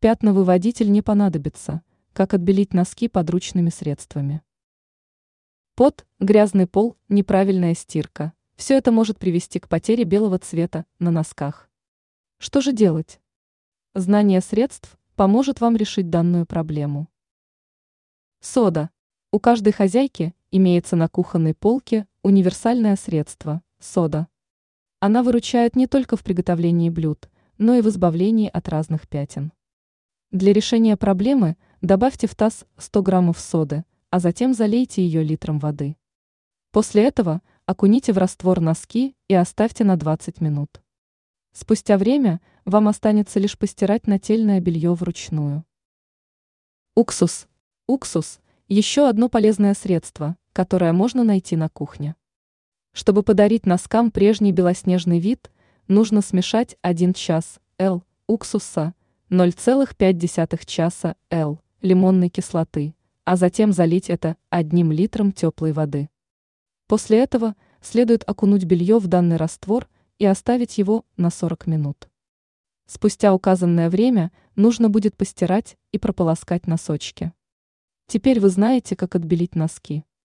Пятновыводитель не понадобится, как отбелить носки подручными средствами. Пот, грязный пол, неправильная стирка – все это может привести к потере белого цвета на носках. Что же делать? Знание средств поможет вам решить данную проблему. Сода. У каждой хозяйки имеется на кухонной полке универсальное средство – сода. Она выручает не только в приготовлении блюд, но и в избавлении от разных пятен. Для решения проблемы добавьте в таз 100 граммов соды, а затем залейте ее литром воды. После этого окуните в раствор носки и оставьте на 20 минут. Спустя время вам останется лишь постирать нательное белье вручную. Уксус. Уксус – еще одно полезное средство, которое можно найти на кухне. Чтобы подарить носкам прежний белоснежный вид, нужно смешать 1 час Л уксуса, 0,5 часа Л лимонной кислоты, а затем залить это одним литром теплой воды. После этого следует окунуть белье в данный раствор и оставить его на 40 минут. Спустя указанное время нужно будет постирать и прополоскать носочки. Теперь вы знаете, как отбелить носки.